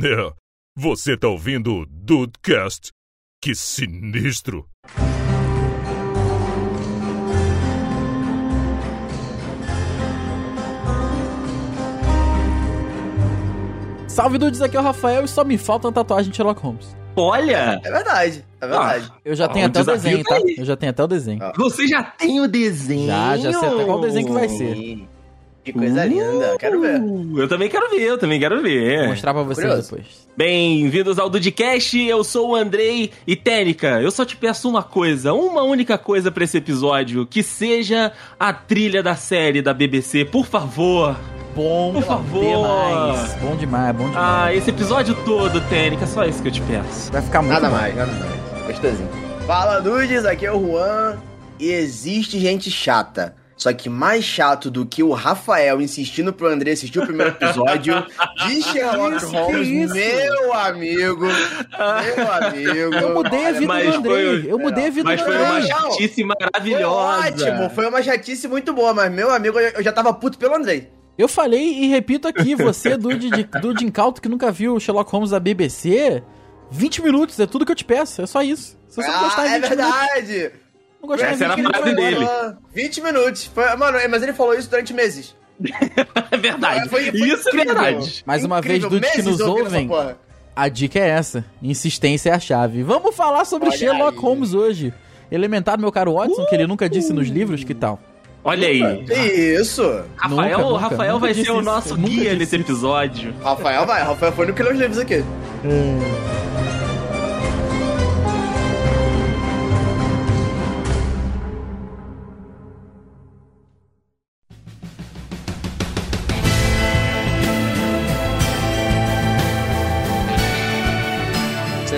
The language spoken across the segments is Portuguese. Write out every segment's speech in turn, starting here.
É, você tá ouvindo o Dudecast? Que sinistro! Salve dudes, aqui é o Rafael e só me falta uma tatuagem de Sherlock Holmes. Olha! É verdade, é verdade. Eu já Ah, tenho o até o desenho, tá tá? aí. Eu já tenho até o desenho. Ah. Você já tem o desenho? Já, já sei até qual desenho que vai ser. Que coisa linda, quero ver. Uh, Eu também quero ver, eu também quero Vou ver. mostrar pra vocês Curioso. depois. Bem-vindos ao Dudcast, eu sou o Andrei e Técnica, eu só te peço uma coisa, uma única coisa pra esse episódio, que seja a trilha da série da BBC, por favor. Bom Por favor. demais. Bom demais, bom demais. Ah, esse episódio todo, Técnica, só isso que eu te peço. Vai ficar muito Nada bom. mais, nada mais. Gostosinho. Fala, Nudes, aqui é o Juan. E existe gente chata. Só que mais chato do que o Rafael insistindo pro André assistir o primeiro episódio de Sherlock Isso, Holmes, isso? meu amigo. Meu amigo. Eu mudei a vida Mas do Andrei. foi- Eu mudei a vida Mas do foi uma chatice Foi maravilhosa. ótimo, foi uma chatice muito boa, mas meu amigo, eu já tava puto pelo Andrei. Eu falei e repito aqui, você, Dude, de, Dude Incauto, que nunca viu o Sherlock Holmes da BBC, 20 minutos, é tudo que eu te peço, é só isso. Se você gostar Ah, em é 20 minutos, verdade. Não gostar em Essa era 20 a minutos, frase dele. embora. 20 minutos. Foi- mano, mas ele falou isso durante meses. É verdade. Foi- foi Isso é incrível. verdade. Mais uma vez, Incrível, dudes que meses nos ouvem, a dica é essa. Insistência é a chave. Vamos falar sobre Olha Sherlock aí. Holmes hoje. Elementar meu caro Watson, que ele nunca disse Uh! nos livros, que tal? Olha aí. Que isso? Rafael, Nunca, nunca, Rafael nunca vai ser o nosso Nunca guia nesse episódio. Rafael vai, Rafael foi no que leu os livros aqui.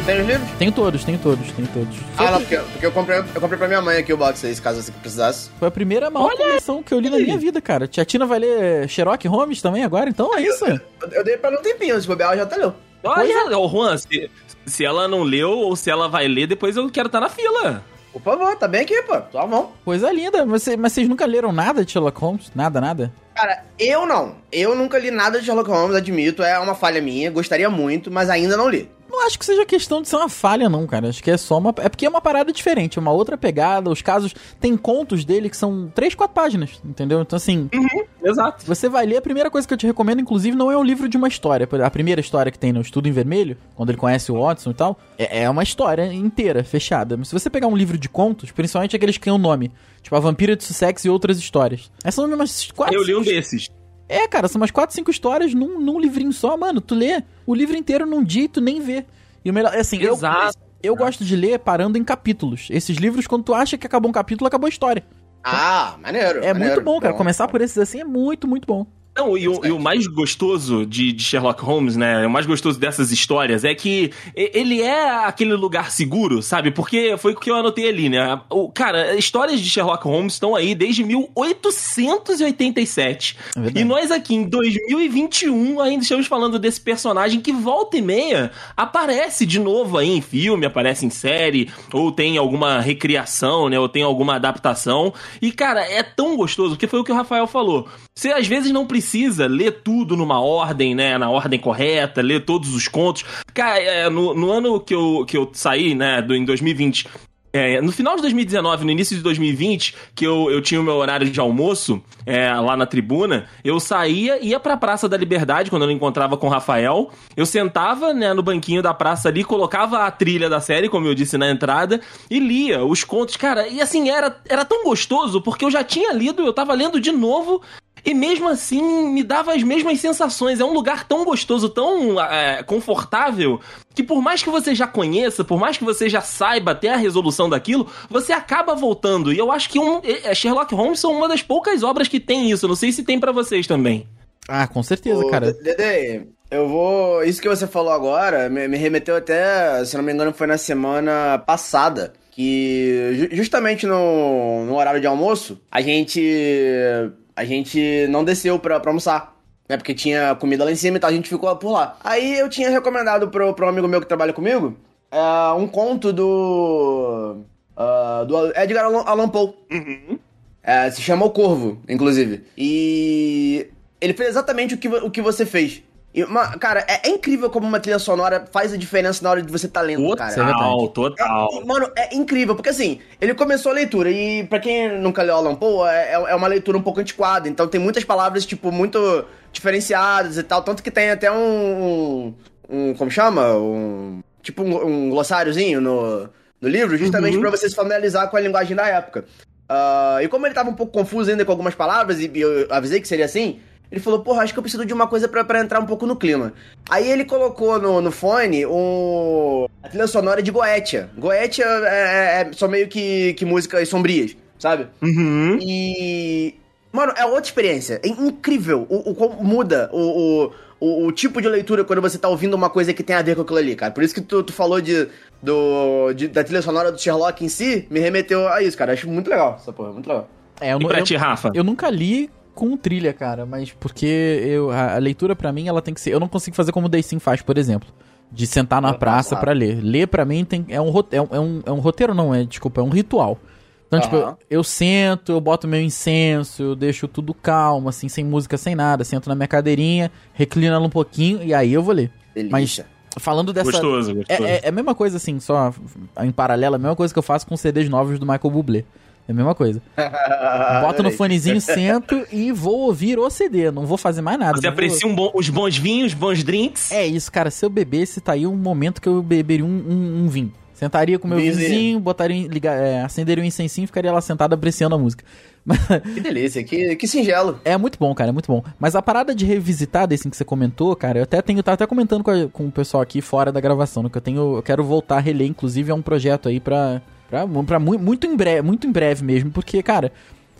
Você tem os livros? Tenho todos, tenho todos, tenho todos. Foi, Ah, não, porque, porque eu, comprei, eu comprei pra minha mãe aqui o box aí, caso você precisasse. foi a primeira maior coleção que eu li na minha vida, cara. Tia Tina vai ler Sherlock Holmes também agora, então é isso. Eu, eu dei pra um tempinho, se bobear, ela já tá leu. Olha, ô Juan, se, se ela não leu ou se ela vai ler, depois eu quero estar na fila. Por favor, tá bem aqui, pô. Só mão. Coisa linda. Mas, mas vocês nunca leram nada de Sherlock Holmes? Nada, nada? Cara, eu não. Eu nunca li nada de Sherlock Holmes, admito. É uma falha minha, gostaria muito, mas ainda não li. Não acho que seja questão de ser uma falha, não, cara. Acho que é só uma. É porque é uma parada diferente, é uma outra pegada. Os casos. Tem contos dele que são três, quatro páginas, entendeu? Então, assim, Exato. você vai ler. A primeira coisa que eu te recomendo, inclusive, não é um livro de uma história. A primeira história que tem no Estudo em Vermelho, quando ele conhece o Watson e tal, é, é uma história inteira, fechada. Mas se você pegar um livro de contos, principalmente aqueles que têm um nome, tipo A Vampira de Sussex e outras histórias, essas são umas quatro. Eu li um desses. É, cara, são umas 4, 5 histórias num, num livrinho só, mano. Tu lê o livro inteiro num dia e tu nem vê. E o melhor, assim, eu, Exato. eu gosto de ler parando em capítulos. Esses livros, quando tu acha que acabou um capítulo, acabou a história. Ah, maneiro. É maneiro. muito bom, cara. Bom. Começar por esses assim é muito, muito bom. Não, e o, e o mais gostoso de, de Sherlock Holmes, né? O mais gostoso dessas histórias é que ele é aquele lugar seguro, sabe? Porque foi o que eu anotei ali, né? O, cara, histórias de Sherlock Holmes estão aí desde 1887. É. E nós aqui em 2021 ainda estamos falando desse personagem que volta e meia aparece de novo aí em filme, aparece em série, ou tem alguma recriação, né? Ou tem alguma adaptação. E, cara, é tão gostoso, porque foi o que o Rafael falou. Você às vezes não precisa ler tudo numa ordem, né? Na ordem correta, ler todos os contos. Cara, é, no, no ano que eu, que eu saí, né? Do, em 2020. é, no final de 2019, no início de 2020, que eu, eu tinha o meu horário de almoço é, lá na tribuna, eu saía, ia pra Praça da Liberdade, quando eu encontrava com o Rafael. Eu sentava né, no banquinho da praça ali, colocava a trilha da série, como eu disse na entrada, e lia os contos. Cara, e assim, era, era tão gostoso, porque eu já tinha lido, eu tava lendo de novo, e mesmo assim, me dava as mesmas sensações. É um lugar tão gostoso, tão é, confortável, que por mais que você já conheça, por mais que você já saiba até a resolução daquilo, você acaba voltando. E eu acho que um, é, Sherlock Holmes são uma das poucas obras que tem isso. Não sei se tem pra vocês também. Ah, com certeza, Ô, cara. Dede, eu vou. Isso que você falou agora me, me remeteu até, se não me engano, foi na semana passada. Que ju- justamente no, no horário de almoço, a gente. A gente não desceu pra, pra almoçar. Né, porque tinha comida lá em cima e tal, a gente ficou por lá. Aí eu tinha recomendado pro, pro amigo meu que trabalha comigo é, um conto do. ah, do Edgar Allan, Poe. É, se chama O Corvo, inclusive. E ele fez exatamente o que, o que você fez. E, ma- cara, é, é incrível como uma trilha sonora faz a diferença na hora de você tá lendo, cara. Total, total. É, mano, é incrível, porque assim, ele começou a leitura, e pra quem nunca leu Alan Poe, é, é uma leitura um pouco antiquada, então tem muitas palavras, tipo, muito diferenciadas e tal, tanto que tem até um. um, um- como chama? Um. Tipo um, um glossáriozinho no, no livro, justamente Uhum. pra você se familiarizar com a linguagem da época. Ah, e como ele tava um pouco confuso ainda com algumas palavras, e eu avisei que seria assim, ele falou, porra, acho que eu preciso de uma coisa pra, pra entrar um pouco no clima. Aí ele colocou no, no fone um, a trilha sonora de Goetia. Goetia é, é- são meio que, que músicas sombrias, sabe? Uhum. E. Mano, é outra experiência. É incrível o, o como muda o, o, o, o tipo de leitura quando você tá ouvindo uma coisa que tem a ver com aquilo ali, cara. Por isso que tu, tu falou de, do, de- da trilha sonora do Sherlock em si, me remeteu a isso, cara. Acho muito legal essa porra, muito legal. É, eu, E pra eu- ti, Rafa? eu nunca li com trilha, cara, mas porque eu, a, a leitura pra mim ela tem que ser. Eu não consigo fazer como o Day Sim faz, por exemplo. De sentar na praça pra ler. Ler pra mim tem, é, um, rote- é, um, é, um, é um roteiro, não, é, desculpa, é um ritual. Então, tipo, Aham. eu, eu sento, eu boto meu incenso, eu deixo tudo calmo, assim, sem música, sem nada. Sento na minha cadeirinha, reclino ela um pouquinho e aí eu vou ler. Delícia. Falando dessa. Gostoso, gostoso. É, é, é a mesma coisa, assim, só em paralelo, a mesma coisa que eu faço com CDs novos do Michael Bublé. É a mesma coisa. Boto no Adorei. fonezinho, sento e vou ouvir o CD. Não vou fazer mais nada. Você aprecia um bom- os bons vinhos, bons drinks? É isso, cara. Se eu bebesse, tá aí um momento que eu beberia um, um- um vinho. Sentaria com meu Vinhozinho. vizinho, botaria, ligar, é, acenderia um incensinho e ficaria lá sentado apreciando a música. Que delícia, que, que singelo. é muito bom, cara, é muito bom. Mas a parada de revisitar desse que você comentou, cara, eu até tenho, tava até comentando com, a- com o pessoal aqui fora da gravação, né, que eu tenho, eu quero voltar a reler, inclusive é um projeto aí pra, pra, pra mu- muito em breve, muito em breve mesmo, porque, cara,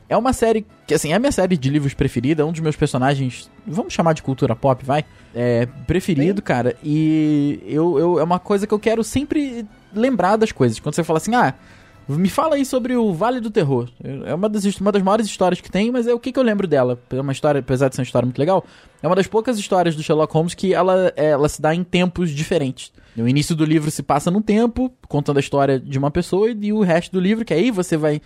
é uma série que, assim, é a minha série de livros preferida, é um dos meus personagens, vamos chamar de cultura pop, vai? É, preferido, cara, e eu, eu, é uma coisa que eu quero sempre lembrar das coisas. Quando você fala assim, ah, me fala aí sobre o Vale do Terror. É uma das, uma das maiores histórias que tem, mas é o que, que eu lembro dela. É uma história, apesar de ser uma história muito legal, é uma das poucas histórias do Sherlock Holmes que ela, ela se dá em tempos diferentes. O início do livro se passa num tempo, contando a história de uma pessoa, e o resto do livro, que aí você vai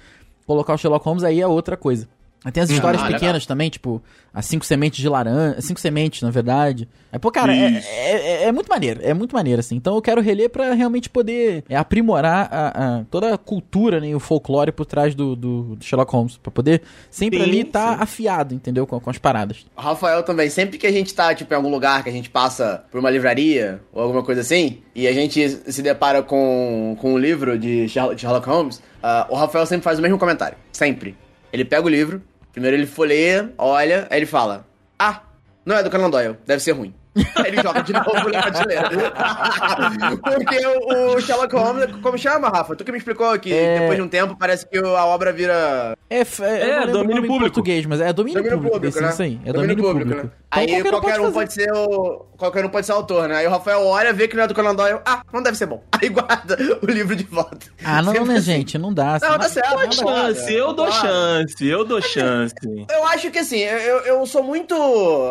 colocar o Sherlock Holmes, aí é outra coisa. Tem as histórias Ah, legal. pequenas também, tipo, as cinco sementes de laranja. Cinco sementes, na verdade. Aí, pô, cara, é, é, é- é muito maneiro. É muito maneiro, assim. Então eu quero reler pra realmente poder é, aprimorar a, a- toda a cultura né, e o folclore por trás do, do, do Sherlock Holmes. Pra poder sempre Sim, ali estar sim. afiado, entendeu? Com, com as paradas. O Rafael também, sempre que a gente tá, tipo, em algum lugar que a gente passa por uma livraria ou alguma coisa assim, e a gente se depara com, com um livro de Sherlock, Holmes, ah, o Rafael sempre faz o mesmo comentário. Sempre. Ele pega o livro, primeiro ele folheia, olha, aí ele fala: Ah, não é do Conan Doyle, deve ser ruim. Aí ele joga de novo na prateleira. Porque o, o Sherlock Holmes, como chama, Rafa? Tu que me explicou que É. depois de um tempo parece que a obra vira É, é, eu É, não lembro o domínio público. português, mas é domínio, Domínio público, público, né? isso aí. É domínio, público. né? Então, Aí qualquer, um fazer. pode ser o. Qualquer um pode ser autor, né? Aí o Rafael olha, vê que não é do Conan Doyle. Ah, não deve ser bom. Aí guarda o livro de volta. Ah, não, Sempre né, assim. gente? Não dá. Não, tá certo, nada- pô. Chance, eu dou Claro. chance, eu dou chance. Eu acho que assim, eu, eu sou muito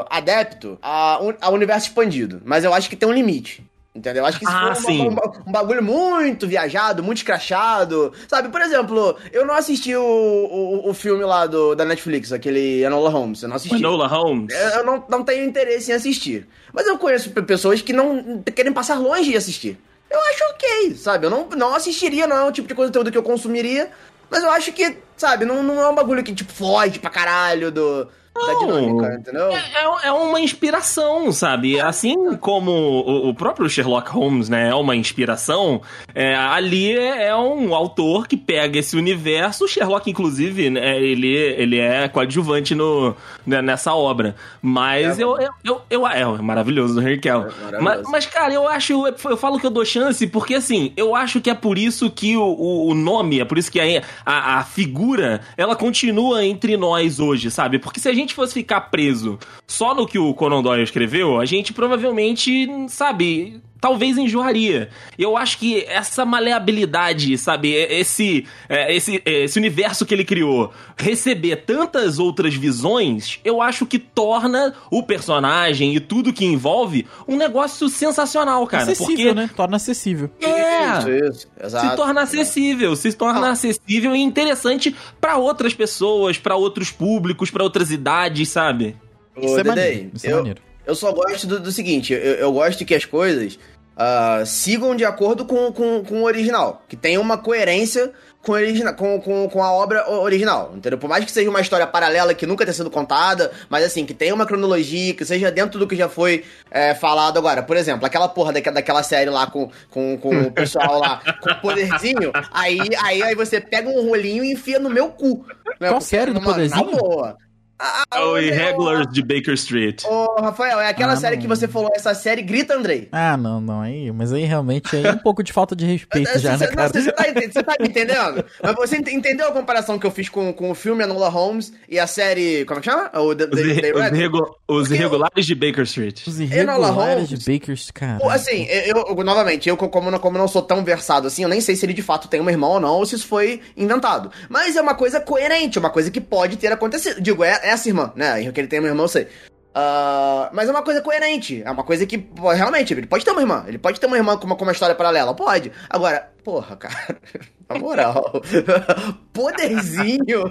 adepto a, a universo expandido, mas eu acho que tem um limite. Entendeu? Eu acho que se Ah, for sim. uma- um, um bagulho muito viajado, muito escrachado. Sabe, por exemplo, eu não assisti o, o, o filme lá do, da Netflix, aquele Enola Holmes. Eu não assisti. Enola Holmes. Eu não, não tenho interesse em assistir. Mas eu conheço pe- pessoas que não querem passar longe de assistir. Eu acho ok, sabe? Eu não, não assistiria, não é o tipo de conteúdo que eu consumiria. Mas eu acho que, sabe, não, não é um bagulho que, tipo, foge pra caralho do, da Não. dinâmica, entendeu? É, é uma inspiração, sabe? Assim como o, o próprio Sherlock Holmes, né, é uma inspiração, é, ali é, é um autor que pega esse universo. O Sherlock, inclusive, né, ele, ele é coadjuvante no, né, nessa obra. Mas É, eu, eu, eu, eu- É maravilhoso do Henry Cavill. É mas, mas, cara, eu acho. Eu falo que eu dou chance porque, assim, eu acho que é por isso que o, o, o nome, é por isso que a, a, a figura, ela continua entre nós hoje, sabe? Porque se a gente fosse ficar preso só no que o Conan Doyle escreveu, a gente provavelmente, sabe. Talvez enjoaria. Eu acho que essa maleabilidade, sabe? Esse, é, esse, esse universo que ele criou, receber tantas outras visões, eu acho que torna o personagem e tudo que envolve um negócio sensacional, cara. acessível, porque né? Torna acessível. É! Isso, isso, exato. se torna acessível, se torna Ah. acessível e interessante pra outras pessoas, pra outros públicos, pra outras idades, sabe? Ô, Isso é Dedei, maneiro. Isso é eu, maneiro. Eu só gosto do, do seguinte, eu, eu gosto que as coisas uh, sigam de acordo com, com, com o original. Que tenha uma coerência com, origina, com, com, com a obra original, entendeu? Por mais que seja uma história paralela que nunca tenha sido contada, mas assim, que tenha uma cronologia, que seja dentro do que já foi é, falado agora. Por exemplo, aquela porra daquela, daquela série lá com, com, com o pessoal lá com o poderzinho, aí, aí, aí você pega um rolinho e enfia no meu cu. Né? Qual série do poderzinho? Na boa. Ah, é o Irregulars de Baker Street. Ô, Rafael, é aquela ah, série não. que você falou, essa série grita, Andrei. Ah, não, não, aí, mas aí realmente é um pouco de falta de respeito já, né, cara? Você tá, você tá me entendendo? mas você entendeu a comparação que eu fiz com, com o filme Anola Holmes e a série, como é que chama? O The, os, the, the os, regu os irregulares de Baker Street. Os irregulares de Baker Street, cara. Assim, eu, eu, novamente, eu como não, como não sou tão versado assim, eu nem sei se ele de fato tem um irmão ou não, ou se isso foi inventado. Mas é uma coisa coerente, uma coisa que pode ter acontecido. Digo, é, é essa irmã, né? que ele tem uma irmã, eu sei. Uh, mas é uma coisa coerente. É uma coisa que, pô, realmente, ele pode ter uma irmã. Ele pode ter uma irmã com uma, com uma história paralela. Pode. Agora, porra, cara. Na moral. poderzinho.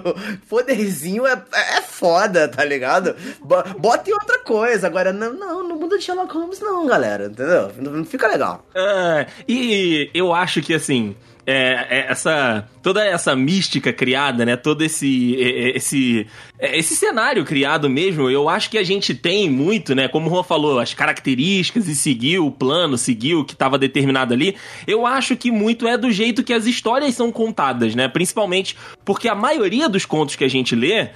Poderzinho é, é foda, tá ligado? Bota em outra coisa. Agora, não, não, no mundo de Sherlock Holmes, não, galera. Entendeu? Não fica legal. É, e eu acho que, assim é, é, essa toda essa mística criada, né? Todo esse esse esse cenário criado mesmo, eu acho que a gente tem muito, né? Como o Juan falou, as características e seguiu o plano, seguiu o que estava determinado ali. Eu acho que muito é do jeito que as histórias são contadas, né? Principalmente porque a maioria dos contos que a gente lê,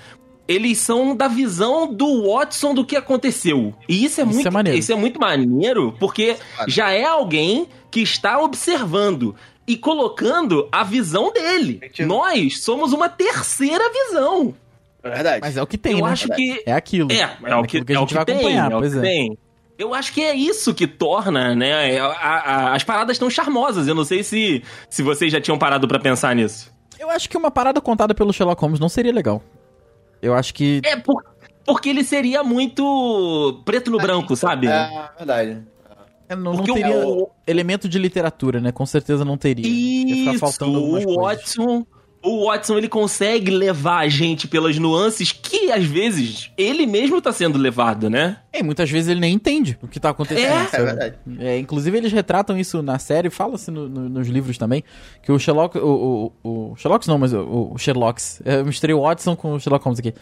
eles são da visão do Watson do que aconteceu. E isso é isso muito, é maneiro. isso é muito maneiro, porque já é alguém que está observando e colocando a visão dele. Nós somos uma terceira visão. É verdade. Mas é o que tem, Eu né? acho que é aquilo. É, é, o que, que a é gente vai tem, acompanhar, é o que é. tem. Eu acho que é isso que torna, né? A, a, as paradas tão charmosas. Eu não sei se, se vocês já tinham parado para pensar nisso. Eu acho que uma parada contada pelo Sherlock Holmes não seria legal. Eu acho que. É, por, porque ele seria muito preto no branco, sabe? É, verdade. É, não, não teria o... elemento de literatura, né? Com certeza não teria. Isso, faltando o Watson... O Watson, ele consegue levar a gente pelas nuances que, às vezes, ele mesmo tá sendo levado, né? É, muitas vezes ele nem entende o que tá acontecendo. É, é verdade. É, inclusive, eles retratam isso na série, fala-se no, no, nos livros também, que o Sherlock... O, o, o Sherlock não, mas o, o Sherlock... Eu misturei o Watson com o Sherlock Holmes aqui.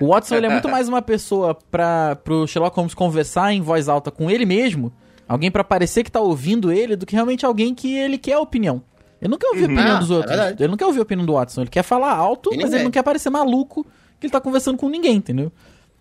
O Watson, ele é muito mais uma pessoa para pro Sherlock Holmes conversar em voz alta com ele mesmo Alguém para parecer que tá ouvindo ele do que realmente alguém que ele quer a opinião. Ele não quer ouvir uhum. a opinião ah, dos é outros. É ele não quer ouvir a opinião do Watson. Ele quer falar alto, mas ele não quer parecer maluco que ele tá conversando com ninguém, entendeu?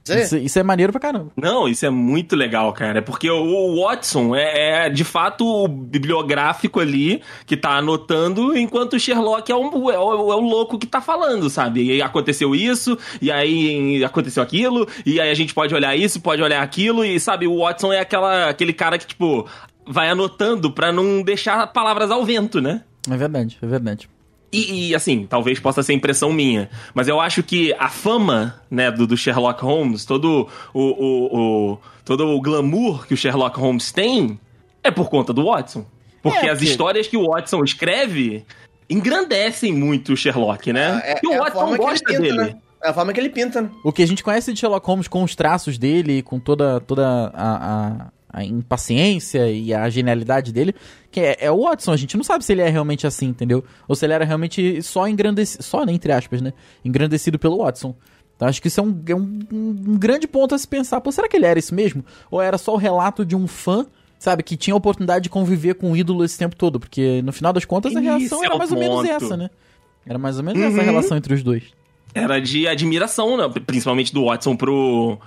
Isso, isso, é maneiro pra caramba. Não, isso é muito legal, cara. É porque o Watson é, é, de fato o bibliográfico ali que tá anotando, enquanto o Sherlock é, um, é, o, é o louco que tá falando, sabe? E aí aconteceu isso, e aí aconteceu aquilo, e aí a gente pode olhar isso, pode olhar aquilo, e sabe, o Watson é aquela, aquele cara que, tipo, vai anotando pra não deixar palavras ao vento, né? É verdade, é verdade. E, e, assim, talvez possa ser impressão minha, mas eu acho que a fama, né, do, do Sherlock Holmes, todo o, o, o, todo o glamour que o Sherlock Holmes tem, é por conta do Watson. Porque é, as histórias que o Watson escreve engrandecem muito o Sherlock, né? É, é, e o Watson gosta pinta, dele. Né? É a forma que ele pinta, né? O que a gente conhece de Sherlock Holmes com os traços dele, com toda, toda a, a a impaciência e a genialidade dele, que é, é, o Watson. A gente não sabe se ele é realmente assim, entendeu? Ou se ele era realmente só engrandecido, só, né, entre aspas, né? Engrandecido pelo Watson. Então acho que isso é um, é um, um, grande ponto a se pensar. Pô, será que ele era isso mesmo? Ou era só o relato de um fã, sabe, que tinha a oportunidade de conviver com o ídolo esse tempo todo? Porque no final das contas a reação era é mais ou menos essa, né? Era mais ou menos uhum. essa relação entre os dois. Era de admiração, né? principalmente do Watson pro,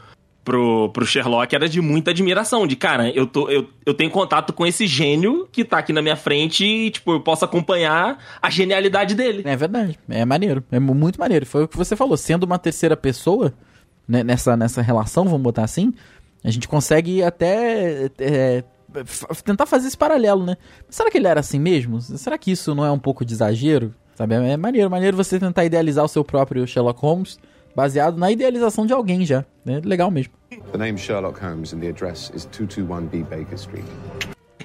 pro, pro Sherlock era de muita admiração. De, cara, eu, tô, eu, eu tenho contato com esse gênio que tá aqui na minha frente e, tipo, eu posso acompanhar a genialidade dele. É verdade. É maneiro. É muito maneiro. Foi o que você falou. Sendo uma terceira pessoa, né, nessa, nessa relação, vamos botar assim, a gente consegue até. É, tentar fazer esse paralelo, né? será que ele era assim mesmo? Será que isso não é um pouco de exagero? Sabe? É maneiro, maneiro você tentar idealizar o seu próprio Sherlock Holmes baseado na idealização de alguém já. Né? Legal mesmo. The name Sherlock Holmes and the address is 221B Baker Street.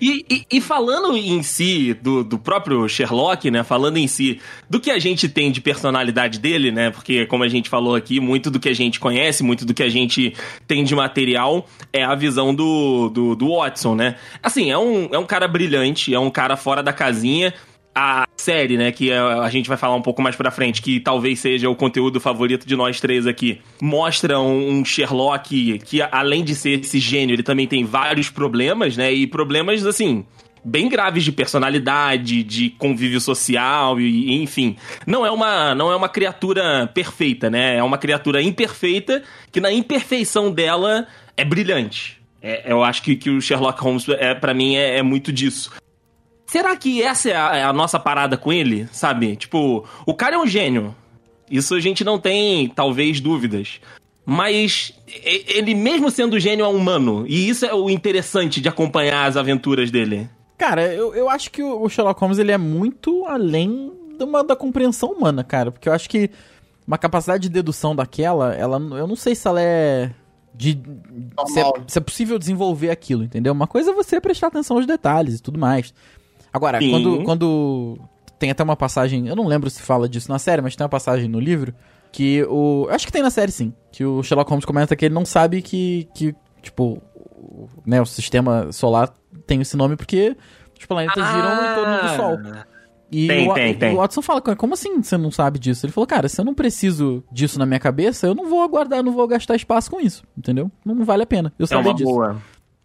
E, e, e, falando em si do, do próprio Sherlock, né? Falando em si do que a gente tem de personalidade dele, né? Porque, como a gente falou aqui, muito do que a gente conhece, muito do que a gente tem de material é a visão do, do, do Watson, né? Assim, é um, é um cara brilhante, é um cara fora da casinha a série, né, que a gente vai falar um pouco mais pra frente, que talvez seja o conteúdo favorito de nós três aqui, mostra um Sherlock que, além de ser esse gênio, ele também tem vários problemas, né, e problemas, assim, bem graves de personalidade, de convívio social e enfim. Não é uma não é uma criatura perfeita, né? É uma criatura imperfeita que na imperfeição dela é brilhante. É, eu acho que, que o Sherlock Holmes é para mim é, é, muito disso. Será que essa é a, é a, nossa parada com ele, sabe? Tipo, o cara é um gênio. Isso a gente não tem, talvez, dúvidas. Mas ele, mesmo sendo gênio, é humano. E isso é o interessante de acompanhar as aventuras dele. Cara, eu, eu acho que o Sherlock Holmes ele é muito além de uma, da compreensão humana, cara. Porque eu acho que uma capacidade de dedução daquela, ela, eu não sei se ela é de se é, se é, possível desenvolver aquilo, entendeu? Uma coisa é você prestar atenção aos detalhes e tudo mais. Agora, quando, quando. Tem até uma passagem. Eu não lembro se fala disso na série, mas tem uma passagem no livro. Que o. Acho que tem na série sim. Que o Sherlock Holmes comenta que ele não sabe que. que tipo. O, né, o sistema solar tem esse nome porque os planetas ah, giram em torno do Sol. E tem, o, tem, tem. o Watson fala, como assim você não sabe disso? Ele falou, cara, se eu não preciso disso na minha cabeça, eu não vou aguardar, não vou gastar espaço com isso, entendeu? Não vale a pena. Eu é uma disso. boa.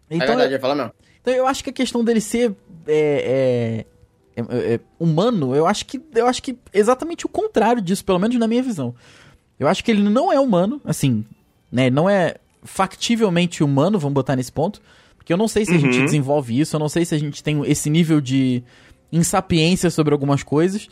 Então, é verdade, eu, fala mesmo. Então eu acho que a questão dele ser é, é, é, é, humano, eu acho que eu acho que exatamente o contrário disso, pelo menos na minha visão. Eu acho que ele não é humano, assim, né? Não é factivelmente humano, vamos botar nesse ponto. Porque eu não sei se uhum. a gente uhum. desenvolve isso, eu não sei se a gente tem esse nível de insapiência sobre algumas coisas.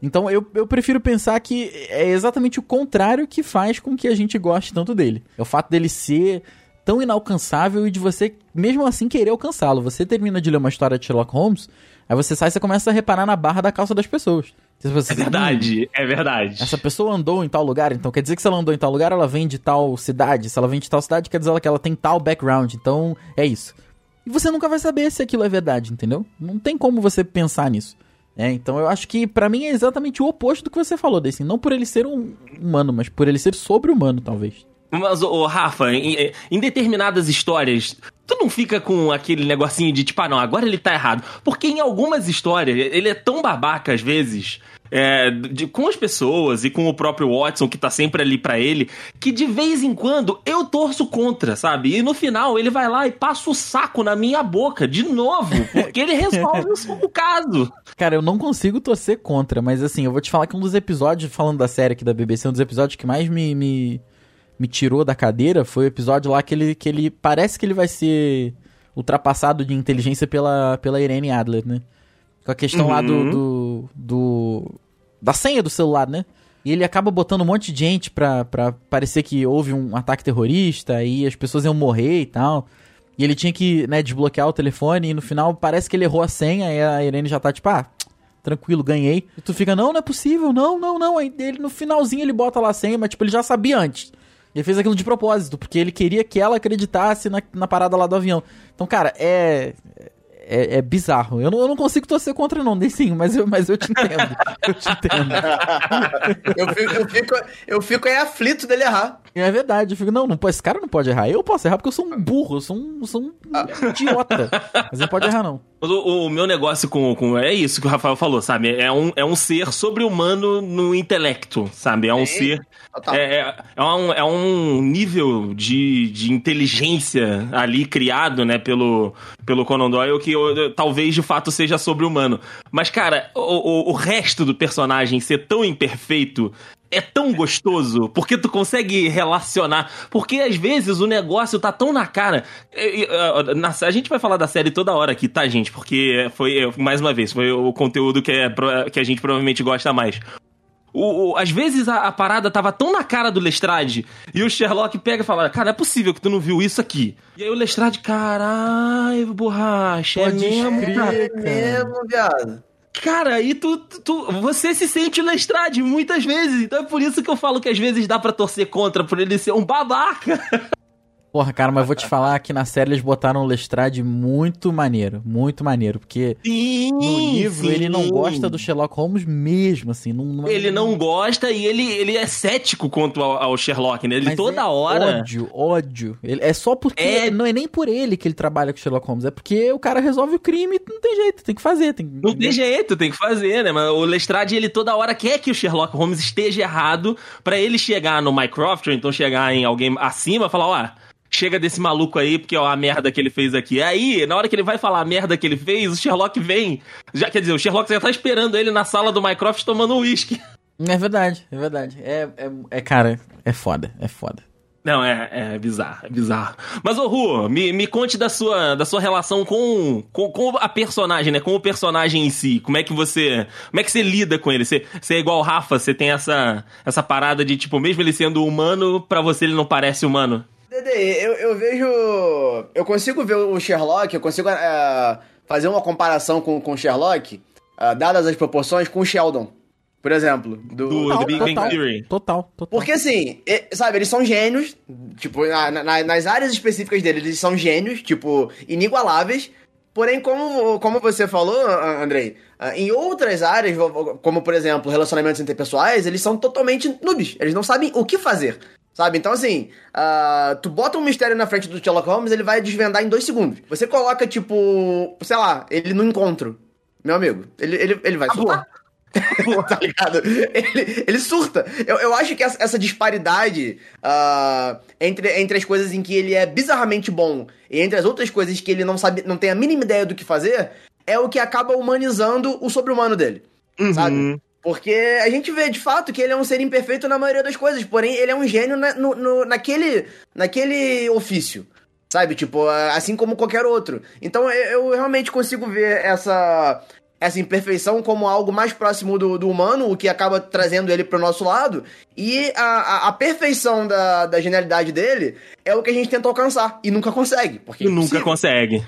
Então eu, eu prefiro pensar que é exatamente o contrário que faz com que a gente goste tanto dele. É o fato dele ser tão inalcançável e de você, mesmo assim, querer alcançá-lo. Você termina de ler uma história de Sherlock Holmes, aí você sai e você começa a reparar na barra da calça das pessoas. Você, é verdade, é verdade. Essa pessoa andou em tal lugar, então quer dizer que se ela andou em tal lugar, ela vem de tal cidade. Se ela vem de tal cidade, quer dizer que ela tem tal background. Então, é isso. E você nunca vai saber se aquilo é verdade, entendeu? Não tem como você pensar nisso. É, então eu acho que para mim é exatamente o oposto do que você falou, desse. Não por ele ser um humano, mas por ele ser sobre-humano, talvez. Mas, ô, Rafa, em, em, determinadas histórias, tu não fica com aquele negocinho de tipo, ah, não, agora ele tá errado. Porque em algumas histórias, ele é tão babaca às vezes. É, de, com as pessoas e com o próprio Watson, que tá sempre ali para ele, que de vez em quando eu torço contra, sabe? E no final ele vai lá e passa o saco na minha boca, de novo, porque ele resolve o, caso. Cara, eu não consigo torcer contra, mas assim, eu vou te falar que um dos episódios, falando da série aqui da BBC, um dos episódios que mais me, me me tirou da cadeira foi o episódio lá que ele, que ele parece que ele vai ser ultrapassado de inteligência pela, pela Irene Adler, né? Com a questão uhum. lá do, uhum. do, do, da senha do celular, né? E ele acaba botando um monte de gente pra, pra parecer que houve um ataque terrorista e as pessoas iam morrer e tal. E ele tinha que, né, desbloquear o telefone e no final parece que ele errou a senha e a Irene já tá tipo, ah, tranquilo, ganhei. E tu fica, não, não é possível, não, não, não. Aí ele, no finalzinho ele bota lá a senha, mas tipo, ele já sabia antes. Ele fez aquilo de propósito, porque ele queria que ela acreditasse na, na parada lá do avião. Então, cara, é. É, é bizarro. Eu não, eu não consigo torcer contra, não, nem sim, mas eu, mas eu te entendo. eu te entendo. eu, fico, eu, fico, eu fico aí aflito dele errar. É verdade, eu fico, não, não, esse cara não pode errar. Eu posso errar porque eu sou um burro, eu sou um, sou um ah. idiota. Mas ele pode errar, não. O, o, meu negócio com, com. É isso que o Rafael falou, sabe? É um, é um ser sobre-humano no intelecto, sabe? É um ser. É, é, é, um, é um nível de, de inteligência ali criado, né, pelo, pelo Conan Doyle que talvez de fato seja sobre-humano. Mas, cara, o, o, o resto do personagem ser tão imperfeito é tão gostoso, porque tu consegue relacionar. Porque às vezes o negócio tá tão na cara. A gente vai falar da série toda hora aqui, tá, gente? Porque foi, mais uma vez, foi o conteúdo que, é, que a gente provavelmente gosta mais. O, o, às vezes a, a, parada tava tão na cara do Lestrade e o Sherlock pega e fala: Cara, é possível que tu não viu isso aqui. E aí o Lestrade, caralho, borracha, é mesmo, cara. É mesmo, viado. Cara, aí tu, tu, você se sente o Lestrade muitas vezes. Então é por isso que eu falo que às vezes dá para torcer contra por ele ser um babaca. Porra, cara, mas vou te falar que na série eles botaram o Lestrade muito maneiro, muito maneiro, porque Sim, no livro sim. ele não gosta do Sherlock Holmes mesmo, assim. Não, não- Ele não gosta e ele, ele é cético quanto ao, ao Sherlock, né? Ele mas toda é hora. Ódio, ódio. Ele, é só porque. É- Não é nem por ele que ele trabalha com o Sherlock Holmes, é porque o cara resolve o crime e não tem jeito, tem que fazer. Tem, Não tem jeito, tem que fazer, né? Mas o Lestrade, ele toda hora quer que o Sherlock Holmes esteja errado pra ele chegar no Mycroft, ou então chegar em alguém acima e falar, ó, chega desse maluco aí, porque ó, a merda que ele fez aqui. Aí, na hora que ele vai falar a merda que ele fez, o Sherlock vem. Já quer dizer, o Sherlock já tá esperando ele na sala do Mycroft tomando um uísque. É verdade, é verdade. É, é, é, cara, é foda, é foda. Não, é, é bizarro, é bizarro. Mas, ô Ru, me, me conte da sua, da sua relação com, com, com a personagem, né? Com o personagem em si. Como é que você. Como é que você lida com ele? Você, você é igual o Rafa, você tem essa, essa parada de, tipo, mesmo ele sendo humano, pra você ele não parece humano. Dede, eu, eu vejo. Eu consigo ver o Sherlock, eu consigo é, fazer uma comparação com com o Sherlock, é, dadas as proporções, com o Sheldon, por exemplo. Do, Do- Total, The Big Bang total, Theory. total, total. Porque assim, sabe, eles são gênios, tipo, na- na- nas áreas específicas deles, eles são gênios, tipo, inigualáveis. Porém, como, como você falou, Andrei, ah, em outras áreas, como por exemplo, relacionamentos interpessoais, eles são totalmente noobs. Eles não sabem o que fazer. Sabe? Então, assim, ah, tu bota um mistério na frente do Sherlock Holmes, ele vai desvendar em dois segundos. Você coloca, tipo, sei lá, ele no encontro. Meu amigo, ele, ele, ele vai Acabou. surtar. tá ligado? Ele, ele surta. Eu, eu acho que essa, essa disparidade ah, entre, entre as coisas em que ele é bizarramente bom e entre as outras coisas que ele não sabe, não tem a mínima ideia do que fazer, é o que acaba humanizando o sobre-humano dele. Sabe? Porque a gente vê de fato que ele é um ser imperfeito na maioria das coisas, porém ele é um gênio na, no, no- naquele, naquele ofício. Sabe? Tipo, assim como qualquer outro. Então eu, eu realmente consigo ver essa, essa imperfeição como algo mais próximo do, do humano, o que acaba trazendo ele pro nosso lado. E a, a, a perfeição da, da genialidade dele é o que a gente tenta alcançar. E nunca consegue. Porque é E nunca impossível. consegue.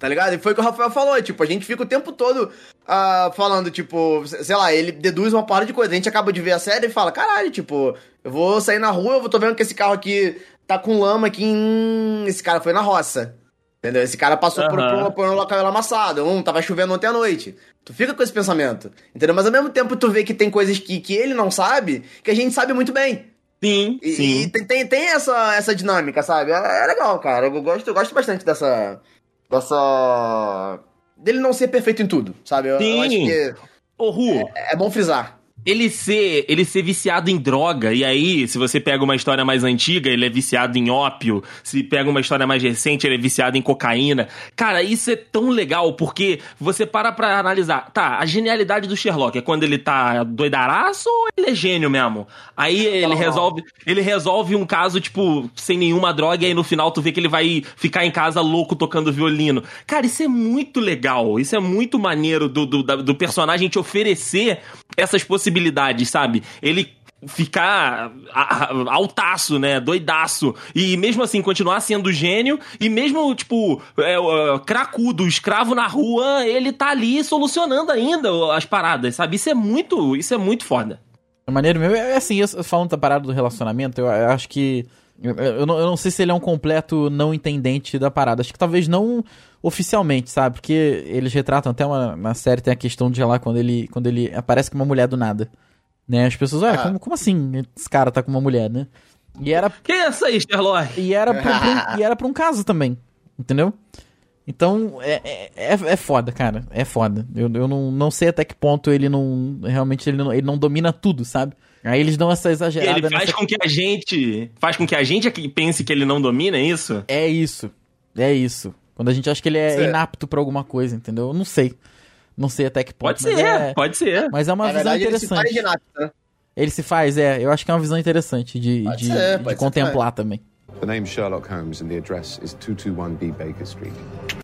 Tá ligado? E foi o que o Rafael falou, tipo, a gente fica o tempo todo ah, falando, tipo, sei lá, ele deduz uma porra de coisa. A gente acaba de ver a série e fala, caralho, tipo, eu vou sair na rua, eu tô vendo que esse carro aqui tá com lama aqui em... Esse cara foi na roça. Entendeu? Esse cara passou por, Aham. por, por um local amassado. Um, tava chovendo ontem à noite. Tu fica com esse pensamento. Entendeu? Mas ao mesmo tempo tu vê que tem coisas que, que ele não sabe, que a gente sabe muito bem. Sim, E, sim. e tem, tem, tem essa, essa dinâmica, sabe? É, é legal, cara. Eu gosto, eu gosto bastante dessa. Dessa. Dele não ser perfeito em tudo, sabe? Eu, eu Sim. acho que Ô, Ru, é, é bom frisar. Ele ser, ele ser viciado em droga, e aí, se você pega uma história mais antiga, ele é viciado em ópio, se pega uma história mais recente, ele é viciado em cocaína. Cara, isso é tão legal, porque você para pra analisar, tá, a genialidade do Sherlock é quando ele tá doidaraço ou ele é gênio mesmo? Aí ele resolve, ele resolve um caso, tipo, sem nenhuma droga, e aí no final tu vê que ele vai ficar em casa louco tocando violino. Cara, isso é muito legal, isso é muito maneiro do, do, do personagem te oferecer essas possibilidades, sabe? Ele ficar altaço, né? Doidaço. E mesmo assim, continuar sendo gênio. E mesmo, tipo, é, é, cracudo, escravo na rua, ele tá ali solucionando ainda as paradas, sabe? Isso é muito, isso é muito foda. É maneiro mesmo. É assim, eu, falando da parada do relacionamento, eu, eu acho que. Eu, não, eu não sei se ele é um completo não entendente da parada. Acho que talvez não oficialmente, sabe? Porque eles retratam até uma, na série, tem a questão de lá quando ele, quando ele aparece com uma mulher do nada. Né? As pessoas, ué, Ah. como, como assim esse cara tá com uma mulher, né? E era, Que é isso aí, Sherlock? e era, pra, pra um, e era pra um caso também. Entendeu? Então, é, é, é, é foda, cara. É foda. Eu, eu não, não sei até que ponto ele não. Realmente ele não, ele não domina tudo, sabe? Aí eles dão essa exagerada Ele faz nessa com que a gente. Faz com que a gente aqui pense que ele não domina, é isso? É isso. É isso. Quando a gente acha que ele é Certo. inapto pra alguma coisa, entendeu? Eu não sei. Não sei até que ponto. Pode ser, é, pode ser. mas é uma Na visão verdade, ele se faz interessante. de nato, né? Ele se faz, é. Eu acho que é uma visão interessante de, Pode de, ser, de pode ser contemplar também. The name's Sherlock Holmes and the address is 221B Baker Street.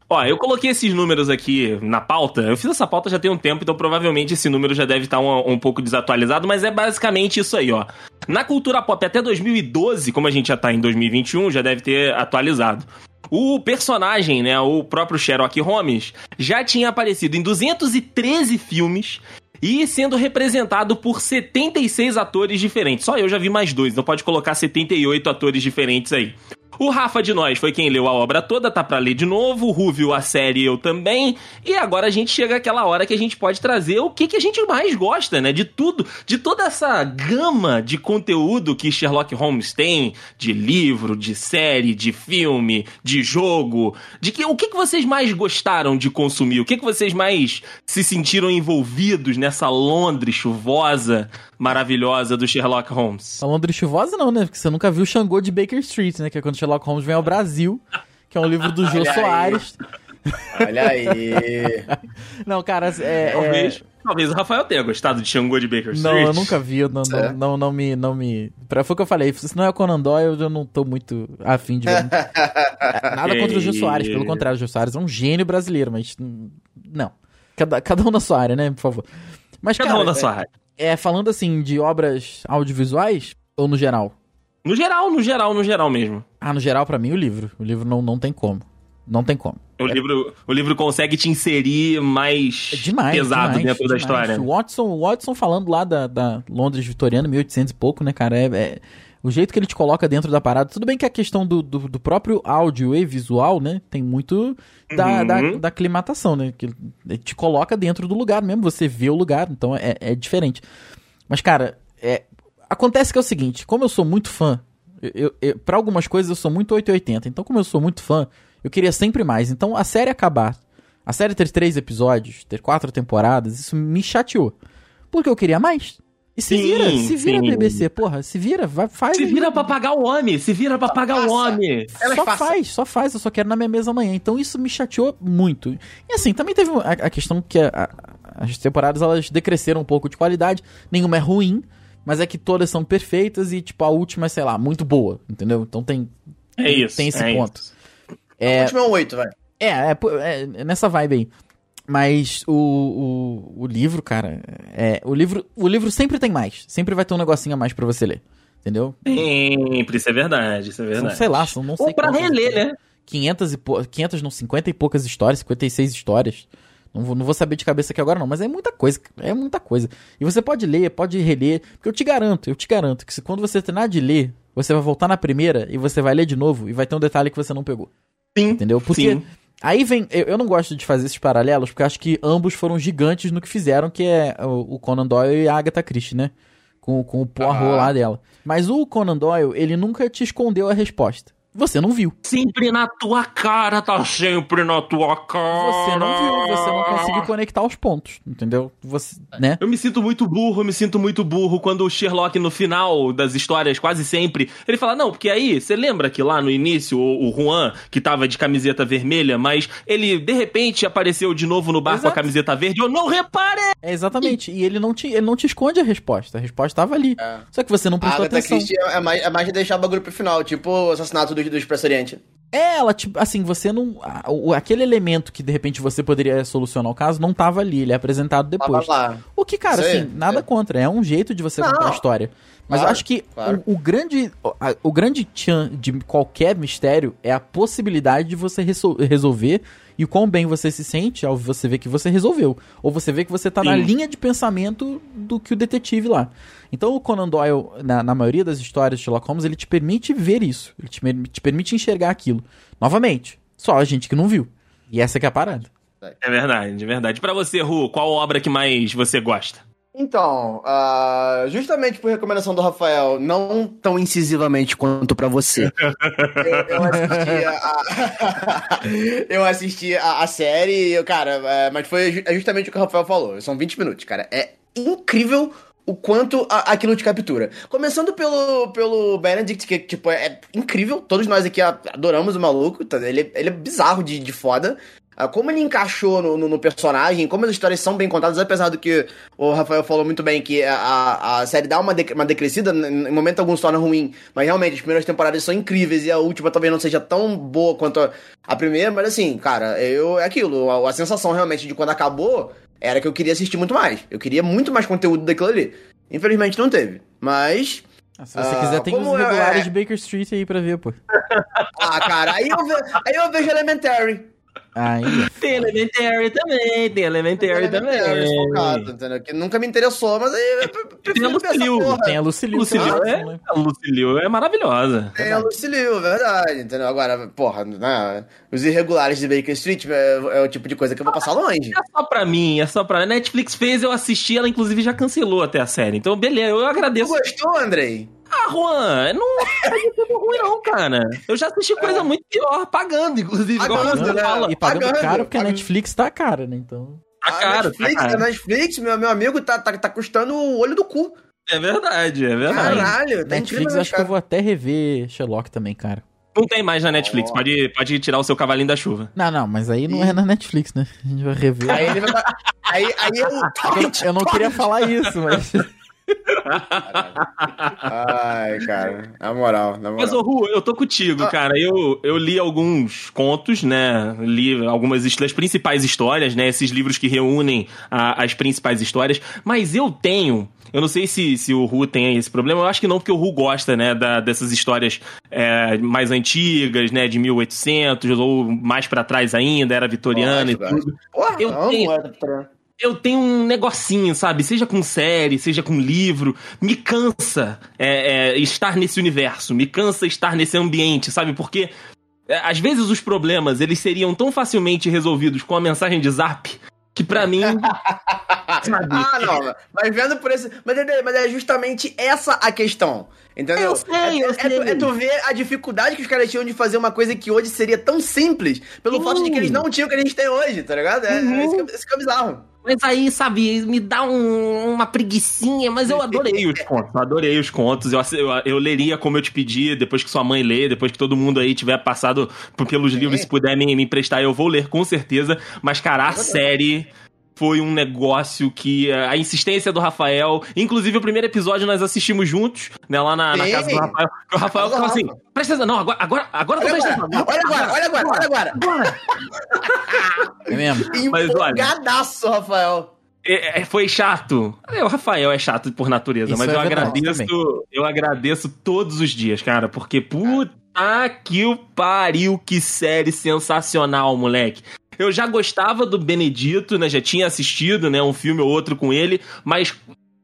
Ó, eu coloquei esses números aqui na pauta. Eu fiz essa pauta já tem um tempo, então provavelmente esse número já deve estar um, um pouco desatualizado, mas é basicamente isso aí, ó. Na cultura pop até 2012, como a gente já tá em 2021, já deve ter atualizado. O personagem, né, o próprio Sherlock Holmes, já tinha aparecido em 213 filmes e sendo representado por 76 atores diferentes. Só eu já vi mais dois, então pode colocar 78 atores diferentes aí. O Rafa de Nós foi quem leu a obra toda, tá pra ler de novo. O Ru viu a série eu também. E agora a gente chega àquela hora que a gente pode trazer o que, que a gente mais gosta, né? De tudo, de toda essa gama de conteúdo que Sherlock Holmes tem, de livro, de série, de filme, de jogo, de que o que, que vocês mais gostaram de consumir? O que, que vocês mais se sentiram envolvidos nessa Londres chuvosa, maravilhosa do Sherlock Holmes? A Londres chuvosa não, né? Porque você nunca viu o Xangô de Baker Street, né? Que é quando Sherlock Holmes vem ao Brasil, que é um livro do Jô Olha aí. Soares. Olha aí. Não, cara, é... é- Talvez, talvez o Rafael tenha gostado de Xangô de Baker Street. Não, eu nunca vi, eu não, não, É. não, não me, não me... Pra, foi o que eu falei, se não é o Conan Doyle, eu não tô muito afim de ver. Nada contra o Jô Soares, pelo contrário, o Jô Soares é um gênio brasileiro, mas hum, não. Cada, cada um na sua área, né, por favor. Mas, Cada cara, um na sua área. É, falando assim de obras audiovisuais, ou no geral? No geral, no geral, no geral mesmo. Ah, no geral, pra mim, o livro. O livro não, não tem como. Não tem como. O livro, o livro consegue te inserir mais É demais. pesado demais, dentro da demais. história. O Watson, o Watson falando lá da, da Londres vitoriana, 1800 e pouco, né, cara? É, é- o jeito que ele te coloca dentro da parada. Tudo bem que a questão do, do, do próprio áudio e visual, né? Tem muito da, Uhum. da, da aclimatação, né? Que ele te coloca dentro do lugar mesmo. Você vê o lugar, então é, é diferente. Mas, cara, é, acontece que é o seguinte: como eu sou muito fã, eu, eu, pra algumas coisas eu sou muito 880. Então, como eu sou muito fã, eu queria sempre mais. Então, a série acabar, a série ter três episódios, ter quatro temporadas, isso me chateou. Porque eu queria mais. E se Sim, vira, se vira, sim. BBC, porra, se vira, vai, faz. Se aí. vira pra pagar o homem, se vira pra pagar o passa. homem. Elas Só passam. faz, só faz, eu só quero na minha mesa amanhã. Então isso me chateou muito. E assim, também teve a, a questão que a- a- as temporadas elas decresceram um pouco de qualidade. Nenhuma é ruim, mas é que todas são perfeitas e, tipo, a última é, sei lá, muito boa, entendeu? Então tem, É isso. tem esse é ponto. isso. O último é um 8, vai. É, é, é, é nessa vibe aí. Mas o, o, o livro, cara, é, o livro, o livro sempre tem mais. Sempre vai ter um negocinho a mais pra você ler. Entendeu? Sempre, isso é verdade, isso é São, verdade. sei lá, são não sei Ou pra reler, né? 500 e pou- 500 não, 50 e poucas histórias, 56 histórias. Não vou, não vou saber de cabeça aqui agora não, mas é muita coisa, é muita coisa. E você pode ler, pode reler, porque eu te garanto, eu te garanto que se quando você terminar de ler, você vai voltar na primeira e você vai ler de novo e vai ter um detalhe que você não pegou, Sim. entendeu? Porque Sim. Aí vem, eu, eu não gosto de fazer esses paralelos, porque acho que ambos foram gigantes no que fizeram, que é o, o Conan Doyle e a Agatha Christie, né? Com, com o Poirot Ah. lá dela. Mas o Conan Doyle, ele nunca te escondeu a resposta. Você não viu. Sempre na tua cara, tá sempre na tua cara. Você não viu, você não conseguiu conectar os pontos, entendeu? Você, né? Eu me sinto muito burro, eu me sinto muito burro quando o Sherlock, no final das histórias, quase sempre, ele fala, não, porque aí, você lembra que lá no início, o, o Juan, que tava de camiseta vermelha, mas ele, de repente, apareceu de novo no bar com a Exato. camiseta verde, eu não reparei! É exatamente. E ele não te, ele não te esconde a resposta. A resposta estava ali. É. Só que você não A prestou Agatha atenção. Christie é mais, é mais de deixar o bagulho pro final, tipo o assassinato do, do Expresso Oriente. É, ela, tipo, assim, você não. aquele elemento que de repente você poderia solucionar o caso não tava ali, ele é apresentado Tava depois. lá. O que, cara, Sei, assim, nada contra. É um jeito de você Não, contar a história. Mas eu claro, acho que claro. o, o grande o grande tchan de qualquer mistério é a possibilidade de você resol- resolver e o quão bem você se sente ao você ver que você resolveu. Ou você vê que você tá na Sim. linha de pensamento do que o detetive lá. Então o Conan Doyle, na, na maioria das histórias de Sherlock Holmes, ele te permite ver isso. Ele te, te permite enxergar aquilo. Novamente, só a gente que não viu. E essa que é a parada. É verdade, é verdade. Pra você, Ru, qual obra que mais você gosta? Então, ah, justamente por recomendação do Rafael, não tão incisivamente quanto pra você. eu, eu assisti a, eu assisti a, a série, eu, cara, é, mas foi é justamente o que o Rafael falou. São 20 minutos, cara. É incrível o quanto a- aquilo te captura. Começando pelo, pelo Benedict, que tipo, é incrível. Todos nós aqui adoramos o maluco. tá? Ele, ele é bizarro de, de foda. Ah, Como ele encaixou no, no- no personagem, como as histórias são bem contadas, apesar do que o Rafael falou muito bem, que a, a, série dá uma, dec- uma decrescida, em momento algum se torna ruim, mas realmente as primeiras temporadas são incríveis e a última talvez não seja tão boa quanto a, a primeira, mas assim, cara, eu, é aquilo, a, a sensação realmente de quando acabou era que eu queria assistir muito mais. Eu queria muito mais conteúdo daquilo ali. Infelizmente não teve, mas. Se você Ah, quiser, tem os regulares é- de Baker Street aí pra ver, pô. Ah, cara, aí eu, ve- aí eu vejo Elementary. Aí, Tem Elementary também, tem Elementary também. Focado, entendeu? Que nunca me interessou, mas aí Tem a porra. tem a. Lucille que é né? a Lucille é maravilhosa. Tem a Lucille, verdade, entendeu? Agora, porra, né, os irregulares de Baker Street é, é o tipo de coisa que eu vou passar longe. É só pra mim, é só pra. A Netflix fez, eu assisti, ela inclusive já cancelou até a série. Então, beleza, eu Tu agradeço. gostou, Andrei? Ah, Juan, não é tudo ruim, não, cara. Eu já assisti coisa muito pior, pagando, inclusive. igual Pagando, você né? fala. E pagando Pagando, caro, porque a pagando. Netflix tá cara, né? Então. Tá caro, a Netflix, tá caro. a Netflix meu, meu amigo, tá, tá, tá custando o olho do cu. É verdade, é verdade. Caralho, tá Netflix, incrível, acho que eu vou até rever Sherlock também, cara. Não tem mais na Netflix, pode, pode tirar o seu cavalinho da chuva. Não, não, mas aí não é na Netflix, né? A gente vai rever. Aí ele vai. Aí, aí eu. Eu, eu não queria falar isso, mas. Ai, cara. Na moral, na moral. Mas, ô Ru, eu tô contigo, Ah. cara. Eu, eu li alguns contos, né? Li algumas das principais histórias, né? Esses livros que reúnem a- as principais histórias. Mas eu tenho. Eu não sei se, se o Ru tem esse problema. Eu acho que não, porque o Ru gosta, né? Da, dessas histórias é, mais antigas, né? De 1800 ou mais pra trás ainda, era vitoriana e tudo. Porra, eu amo tenho- trama. Eu tenho um negocinho, sabe? Seja com série, seja com livro, me cansa é, é, estar nesse universo, me cansa estar nesse ambiente, sabe? Porque é, às vezes os problemas eles seriam tão facilmente resolvidos com a mensagem de Zap que pra mim, sabe? Ah, não, mas vendo por esse. Mas, é- mas é justamente essa a questão. Entendeu? Eu sei, é, eu é tu, sei. é tu ver a dificuldade que os caras tinham de fazer uma coisa que hoje seria tão simples, pelo Sim. fato de que eles não tinham o que a gente tem hoje, tá ligado? É, Uhum. é isso, que, isso que é bizarro. Mas aí, sabe, me dá um- uma preguicinha, mas eu adorei os contos, eu adorei os contos, eu, eu, eu leria como eu te pedi, depois que sua mãe lê, depois que todo mundo aí tiver passado pelos livros, se puder me, me emprestar, eu vou ler com certeza, mas cara, a série foi um negócio que eh, a insistência do Rafael, inclusive o primeiro episódio nós assistimos juntos, né, lá na, na casa do Rafael, que o Rafael falou assim, presta atenção, não, agora, agora, agora tu Olha presta agora, atenção. olha agora, olha agora, olha agora. É mesmo? Mas olha- Empolgadaço, Rafael. É, é, foi chato. É, o Rafael é chato por natureza, Isso mas é eu verdade agradeço, eu agradeço todos os dias, cara, porque puta que o pariu, que série sensacional, moleque. Eu já gostava do Benedito, né? Já tinha assistido, né, um filme ou outro com ele, mas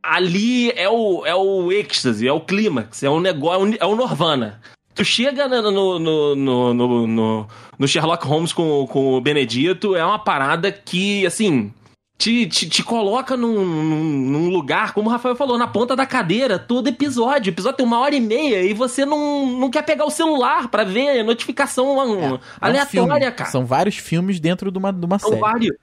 ali é o é o êxtase, é o clímax, é o negócio, é o Nirvana. Tu chega no, no, no- no Sherlock Holmes com, com o Benedito, é uma parada que, assim, te, te, te coloca num, num- lugar, como o Rafael falou, na ponta da cadeira, todo episódio. O episódio tem uma hora e meia e você não, não quer pegar o celular pra ver notificação É, é um aleatória, filme. cara. São vários filmes dentro de uma, de uma São série. vários.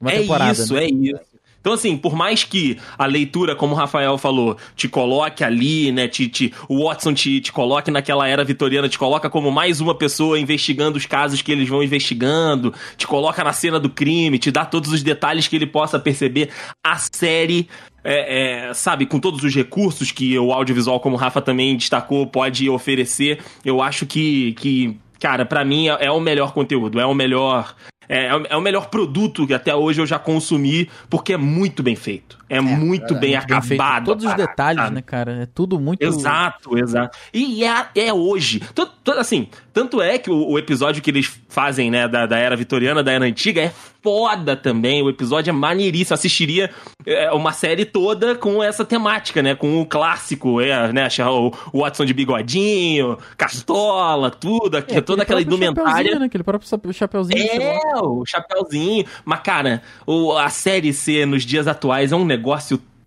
Uma é temporada. isso, né? é isso. Então, assim, por mais que a leitura, como o Rafael falou, te coloque ali, né? Te, te- o Watson te, te coloque naquela era vitoriana, te coloca como mais uma pessoa investigando os casos que eles vão investigando, te coloca na cena do crime, te dá todos os detalhes que ele possa perceber. A série. é, é, sabe, com todos os recursos que o audiovisual, como o Rafa também destacou, pode oferecer, eu acho que, que cara, pra mim é, é o melhor conteúdo, é o melhor é, é o melhor produto que até hoje eu já consumi, porque é muito bem feito. É, muito bem Muito bem feito. acabado. Todos os parada, detalhes, sabe? né, cara? É tudo muito. Exato, exato. E é, é hoje. Tanto, assim, tanto é que o, o episódio que eles fazem, né, da, da era vitoriana, da era antiga, é foda também. O episódio é maneiríssimo. Assistiria é, uma série toda com essa temática, né? Com o clássico, é, né? O, o Watson de bigodinho, castola, tudo, aqui, É, toda aquela indumentária. Né? Aquele próprio chapeuzinho. É, o Chapeuzinho. Mas, cara, o, a série C nos dias atuais é um negócio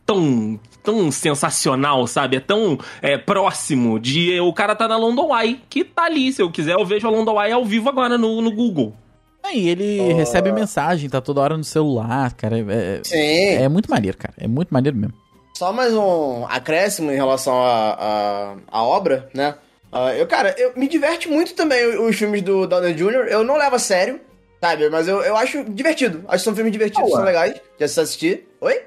tão. Tão sensacional, sabe? É tão é, próximo de. O cara tá na London Eye, que tá ali. Se eu quiser, eu vejo a London Eye ao vivo agora no, no Google. Aí ele recebe mensagem, tá toda hora no celular, cara. É, Sim. é, é muito maneiro, cara. É muito maneiro mesmo. Só mais um acréscimo em relação à à- à obra, né? Ah, eu, cara, eu, me diverte muito também os filmes do Downey Jr. Eu não levo a sério, sabe? Mas eu, eu acho divertido. Acho que são filmes divertidos, Boa. são legais de se assistir. Oi?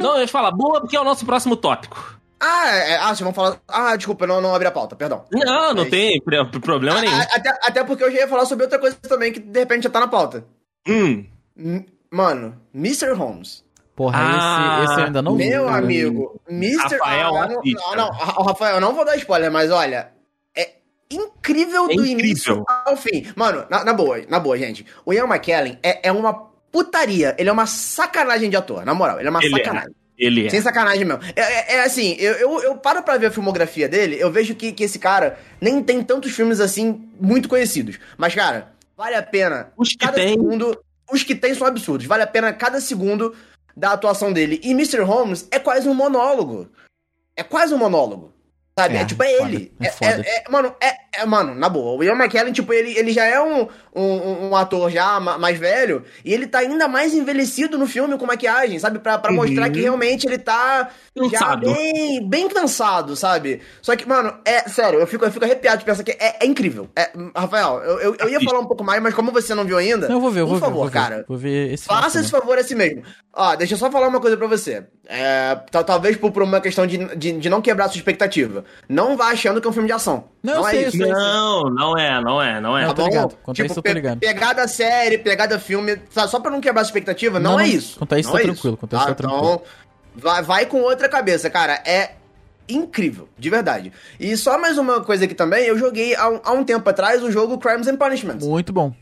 Não, eu ia falar boa porque é o nosso próximo tópico. Ah, é, ah, vocês vão falar. Ah, desculpa, eu não, não abri a pauta, perdão. Não, não É tem problema nenhum. A- Até, até porque eu já ia falar sobre outra coisa também que de repente já tá na pauta. Hum. M- Mano, Mr. Holmes. Porra, Ah, esse, esse eu ainda não vi. Meu cara. amigo, Mr. Rafael, ah, não, não, não, Ra- Rafael, eu não vou dar spoiler, mas olha, é incrível É do incrível. início ao fim. Mano, na, na boa, na boa, gente. O Ian McKellen é, é uma putaria. Ele é uma sacanagem de ator, na moral. Ele é uma Ele é. sacanagem. Ele é. Sem sacanagem mesmo. É, é- é assim, eu, eu, eu paro pra ver a filmografia dele, eu vejo que, que esse cara nem tem tantos filmes assim muito conhecidos. Mas, cara, vale a pena. Os que cada tem. segundo. Os que tem são absurdos. Vale a pena cada segundo da atuação dele. E Mr. Holmes é quase um monólogo. É quase um monólogo. Sabe? É, É, tipo, é foda, ele. é É, foda. é- é- mano, é, é- Mano, na boa. O Ian McKellen, tipo, ele, ele já é um, um, um ator já ma- mais velho. E ele tá ainda mais envelhecido no filme com maquiagem, sabe? Pra, pra Uhum. mostrar que realmente ele tá já Cansado. bem, bem cansado, sabe? Só que, mano, é sério, eu fico, eu fico arrepiado de pensar que é, é incrível. É, Rafael, eu, eu, eu ia falar um pouco mais, mas como você não viu ainda, Não, eu vou ver, eu por vou ver. favor, vou ver, cara. Vou ver esse Faça esse semana. favor a si mesmo. Ó, deixa eu só falar uma coisa pra você. É, tal- talvez por, por uma questão de, de, de não quebrar sua expectativa. Não vá achando que é um filme de ação. Não, Não, eu é sei, isso. Não, não é, não é, não é. Não, Tá tô bom? ligado. Quanto a tipo, isso eu tô ligado. pegada série, pegada filme, só pra não quebrar sua expectativa, não, Não, é isso. Quanto a isso, Não tá é tranquilo, quanto a isso, tá? tá tranquilo. Então, vai, vai com outra cabeça, cara. É incrível, de verdade. E só mais uma coisa aqui também, eu joguei há um, há um tempo atrás o jogo Crimes and Punishments. Muito bom.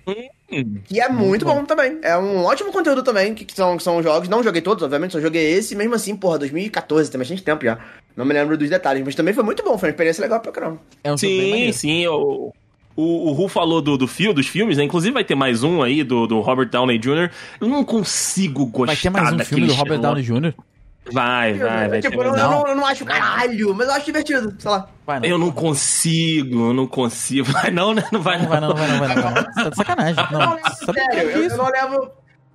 Que é muito, bom. também. É um ótimo conteúdo também, que, que são, que são jogos. Não joguei todos, obviamente, só joguei esse, mesmo assim, porra, 2014, tem bastante tempo já. Não me lembro dos detalhes, mas também foi muito bom, foi uma experiência legal pra caramba. É um jogo bem Sim, sim. O, o, o Ru falou do, do fio, dos filmes, né? Inclusive vai ter mais um aí do, do Robert Downey Jr. Eu não consigo gostar Vai ter mais um filme do Robert Downey. Jr.? Vai, vai, vai tipo, eu, não, eu não, não acho caralho, mas eu acho divertido, sei lá. Vai não. Eu não consigo, eu não consigo. Vai não, né? Não vai Não vai não, não vai não, vai não. Vai não. Você tá de sacanagem. Não, Não, não, sério, brincando eu, eu não levo.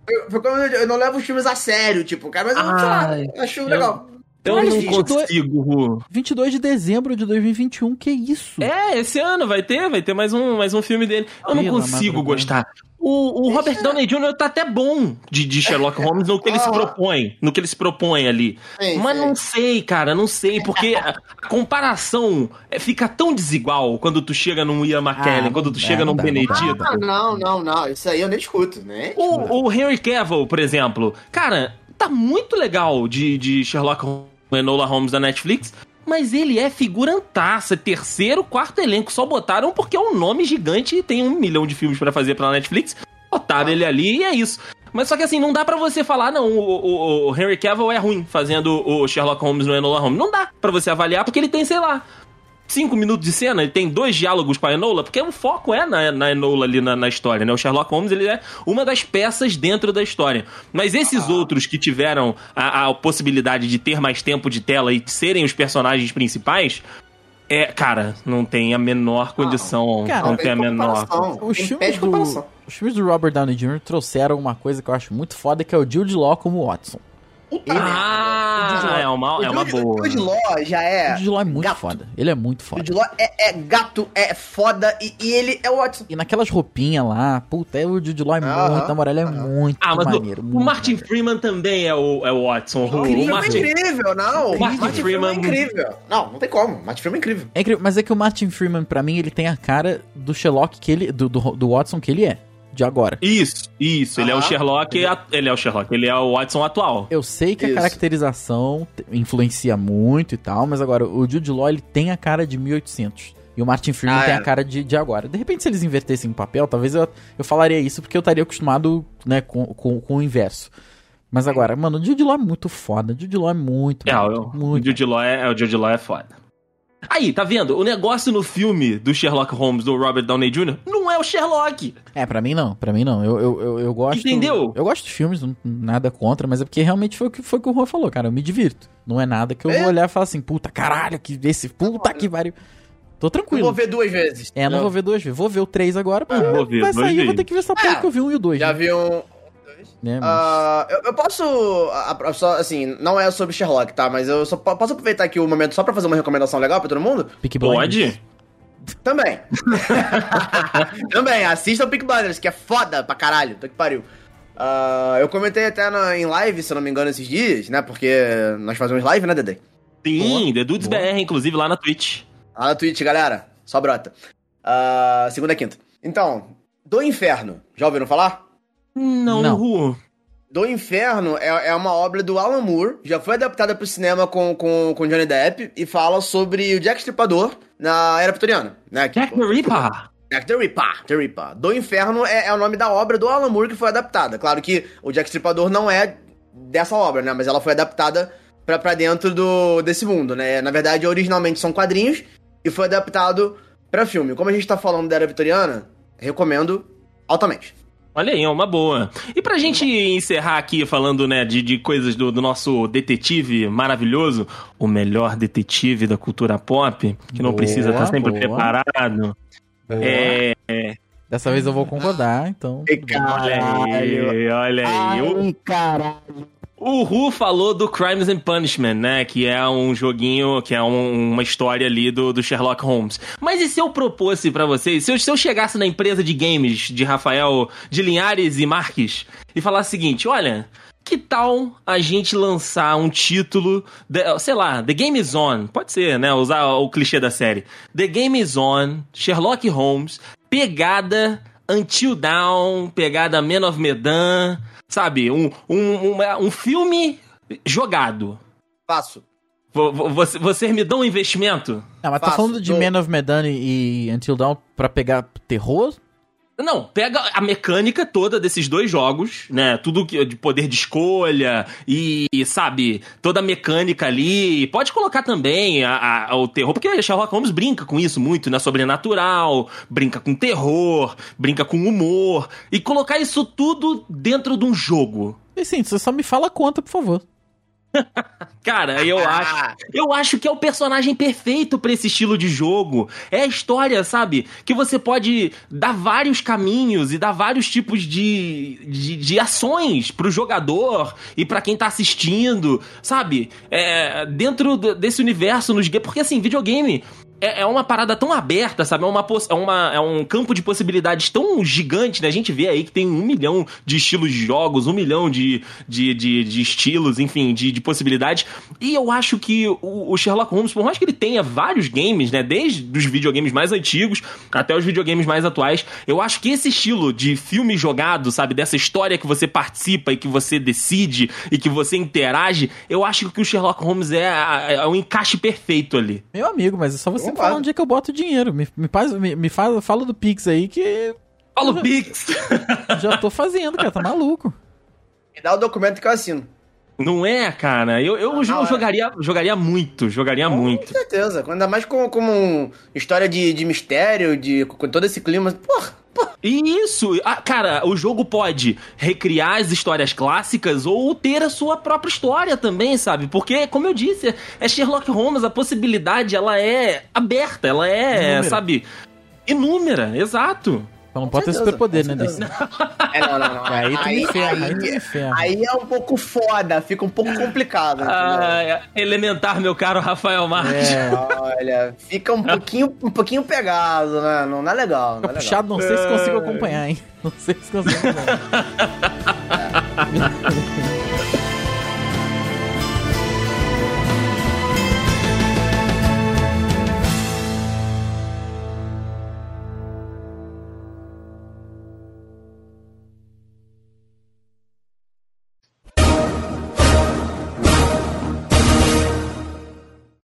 Eu, eu, não levo os filmes a sério, tipo, cara, mas eu, sei lá, eu acho eu- legal. Eu não 22 consigo, Ru. 22 de dezembro de 2021, que isso? É, esse ano vai ter, vai ter mais um, mais um filme dele. Eu não Pela consigo madrugada. gostar. O, o Robert Downey Jr. tá até bom de, de Sherlock Holmes no que ele se Ah. propõe, no que ele se propõe ali. Sim, Mas sim. não sei, cara, não sei, porque a comparação é, fica tão desigual quando tu chega num Ian McKellen, Ah, quando tu dá, chega não num dá, Benedito. Ah, não, não, não, isso aí eu nem discuto, né? O, o Henry Cavill, por exemplo, cara, tá muito legal de, de Sherlock Holmes, Enola Holmes da Netflix, mas ele é figurantaça, terceiro, quarto elenco, só botaram porque é um nome gigante e tem um milhão de filmes pra fazer pela Netflix, botaram ele ali e é isso. Mas só que assim, não dá pra você falar, não, o, o- o Henry Cavill é ruim fazendo o Sherlock Holmes no Enola Holmes. Não dá pra você avaliar, porque ele tem, sei lá, cinco minutos de cena, ele tem dois diálogos com a Enola, porque o foco é na, na Enola ali na, na história, né? O Sherlock Holmes, ele é uma das peças dentro da história. Mas esses outros que tiveram a, a possibilidade de ter mais tempo de tela e serem os personagens principais, é, cara, não tem a menor condição. Cara, não tem a menor. Os filmes, do, comparação. os filmes do Robert Downey Jr. trouxeram uma coisa que eu acho muito foda, que é o Jude Law como Watson. Puta Ah, é uma, é uma boa. O Jude Law já O é. Jude Law é muito gato. foda. Ele é muito O foda. Jude Law é, é gato, é foda e, e ele é o Watson. E naquelas roupinhas lá, puta, é, o Jude Law é muito, na moral, ele é muito Ah, mas o- maneiro. o, muito Martin maneiro. Freeman também é o, é o Watson. O, o Incrível, Martin, incrível, não. O Martin Martin Freeman é Freeman- incrível. Não, não tem como. Martin Freeman é incrível. É incrível, mas é que o Martin Freeman, pra mim, ele tem a cara do Sherlock que ele. do, do, do Watson que ele é, de agora. Isso, isso. Ele é o. Sherlock. a- Ele é o Sherlock. Ele é o Watson atual. Eu sei que a Isso. caracterização te- influencia muito e tal, mas agora, o Jude Law, ele tem a cara de 1800. E o Martin Freeman Ah, tem é. a cara de, de agora. De repente, se eles invertessem o papel, talvez eu, eu falaria isso porque eu estaria acostumado, né, com, com, com o inverso. Mas agora, mano, o Jude Law é muito foda. O Jude Law é muito, É, muito, o, o muito. Jude Law é, é, o Jude Law é foda. Aí, tá vendo? O negócio no filme do Sherlock Holmes do Robert Downey Jr. não é o Sherlock. É, pra mim não, pra mim não. Eu, eu, eu, eu gosto. Entendeu? Eu gosto dos filmes, não- nada contra, mas é porque realmente foi o que foi o que o Juan falou, cara. Eu me divirto. Não é nada que eu É. vou olhar e falar assim, puta caralho, que esse puta que pariu. Tô Eu tranquilo. vou ver duas vezes. É, não vou ver duas vezes. Vou ver o 3 agora, porque vou ver vai sair, eu vou ter que ver essa porra É, que eu vi um e o 2. Já né? vi um. Né, mas- Ah, eu, eu posso. a- a- só, assim, não é sobre Sherlock, tá? Mas eu só po- posso aproveitar aqui o momento só pra fazer uma recomendação legal pra todo mundo? Pode? Também. Também, assista o Peak Blinders, que é foda pra caralho. Tô que pariu. Ah, eu comentei até na- em live, se eu não me engano, esses dias, né? Porque nós fazemos live, né, Dedê? Sim, The Dudes Boa. BR, inclusive, lá na Twitch. Lá na Twitch, galera. Só brota. Ah, segunda e quinta. Então, Do Inferno. Já ouviram falar? Não, Não. Ru. Do Inferno é, é uma obra do Alan Moore, já foi adaptada pro cinema com, com, com Johnny Depp, e fala sobre o Jack Stripador, na Era Vitoriana, né? Jack the Ripper. Jack the Ripper, the Ripper. Do Inferno é, é o nome da obra do Alan Moore que foi adaptada. Claro que o Jack Stripador não é dessa obra, né? Mas ela foi adaptada pra, pra dentro do, desse mundo, né? Na verdade, originalmente são quadrinhos e foi adaptado pra filme. Como a gente tá falando da Era Vitoriana, recomendo altamente. Olha aí, é uma boa. E pra gente encerrar aqui falando, né, de, de coisas do, do nosso detetive maravilhoso, o melhor detetive da cultura pop, que não Boa, precisa estar sempre boa. preparado. É, Dessa vez eu vou concordar, então. olha aí, olha aí. O, caralho. O Ru falou do Crimes and Punishment, né? Que é um joguinho, que é um- uma história ali do, do Sherlock Holmes. Mas e se eu propôsse pra vocês, se eu, se eu chegasse na empresa de games de Rafael de Linhares e Marques e falasse o seguinte: olha. Que tal a gente lançar um título, de- sei lá, The Game is On, pode ser, né? Usar o clichê da série. The Game is On, Sherlock Holmes, pegada Until Dawn, pegada Man of Medan, sabe? Um, um, uma- um filme jogado. Faço. Vo- vo- Você, vocês me dão um investimento? Ah, mas tá Fácil, falando de tô- Man of Medan e Until Dawn pra pegar terror? Não, pega a mecânica toda desses dois jogos, né? Tudo que, de poder de escolha e, sabe, toda a mecânica ali. Pode colocar também a- a- o terror, porque Sherlock Holmes brinca com isso muito, né? Sobrenatural, brinca com terror, brinca com humor. E colocar isso tudo dentro de um jogo. E sim, você só me fala a conta, por favor. Cara, eu Ah. acho. Eu acho que é o personagem perfeito pra esse estilo de jogo. É a história, sabe? Que você pode dar vários caminhos e dar vários tipos de, de, de ações pro jogador e pra quem tá assistindo, sabe? É, dentro desse universo nos. Porque assim, videogame. É, é uma parada tão aberta, sabe? É, uma, é, uma, é um campo de possibilidades tão gigante, né? A gente vê aí que tem um milhão de estilos de jogos, um milhão de, de, de, de estilos, enfim, de, de possibilidades. E eu acho que o, o Sherlock Holmes, por mais que ele tenha vários games, né? Desde os videogames mais antigos até os videogames mais atuais, eu acho que esse estilo de filme jogado, sabe? Dessa história que você participa e que você decide e que você interage, eu acho que o Sherlock Holmes é, a- é o encaixe perfeito ali. Meu amigo, mas é só você me Concordo. falar onde é que eu boto o dinheiro. Me, me, faz, me, me faz, fala do Pix aí que Fala o Pix! já tô fazendo, cara. Tá maluco. Me dá o documento que eu assino. Não é, cara? Eu, eu, é. jogaria, jogaria muito, jogaria muito. Com certeza. Ainda mais como, como um história de, de mistério, de, com todo esse clima. Porra, E isso, ah, cara, o jogo pode recriar as histórias clássicas ou ter a sua própria história também, sabe? Porque, como eu disse, é Sherlock Holmes, a possibilidade, ela é aberta, ela é, Inúmera. sabe, inúmera, exato. Só não pode ter superpoder, né? Desse. É, não, não, não. Aí ferra, aí aí, ferra. aí é um pouco foda, fica um pouco complicado. Ah, é elementar, meu caro Rafael Marques. É, Olha, fica um pouquinho, um pouquinho pegado, né? Não, não é legal. Não fica é legal. puxado, não sei se consigo acompanhar, hein? Não sei se consigo acompanhar.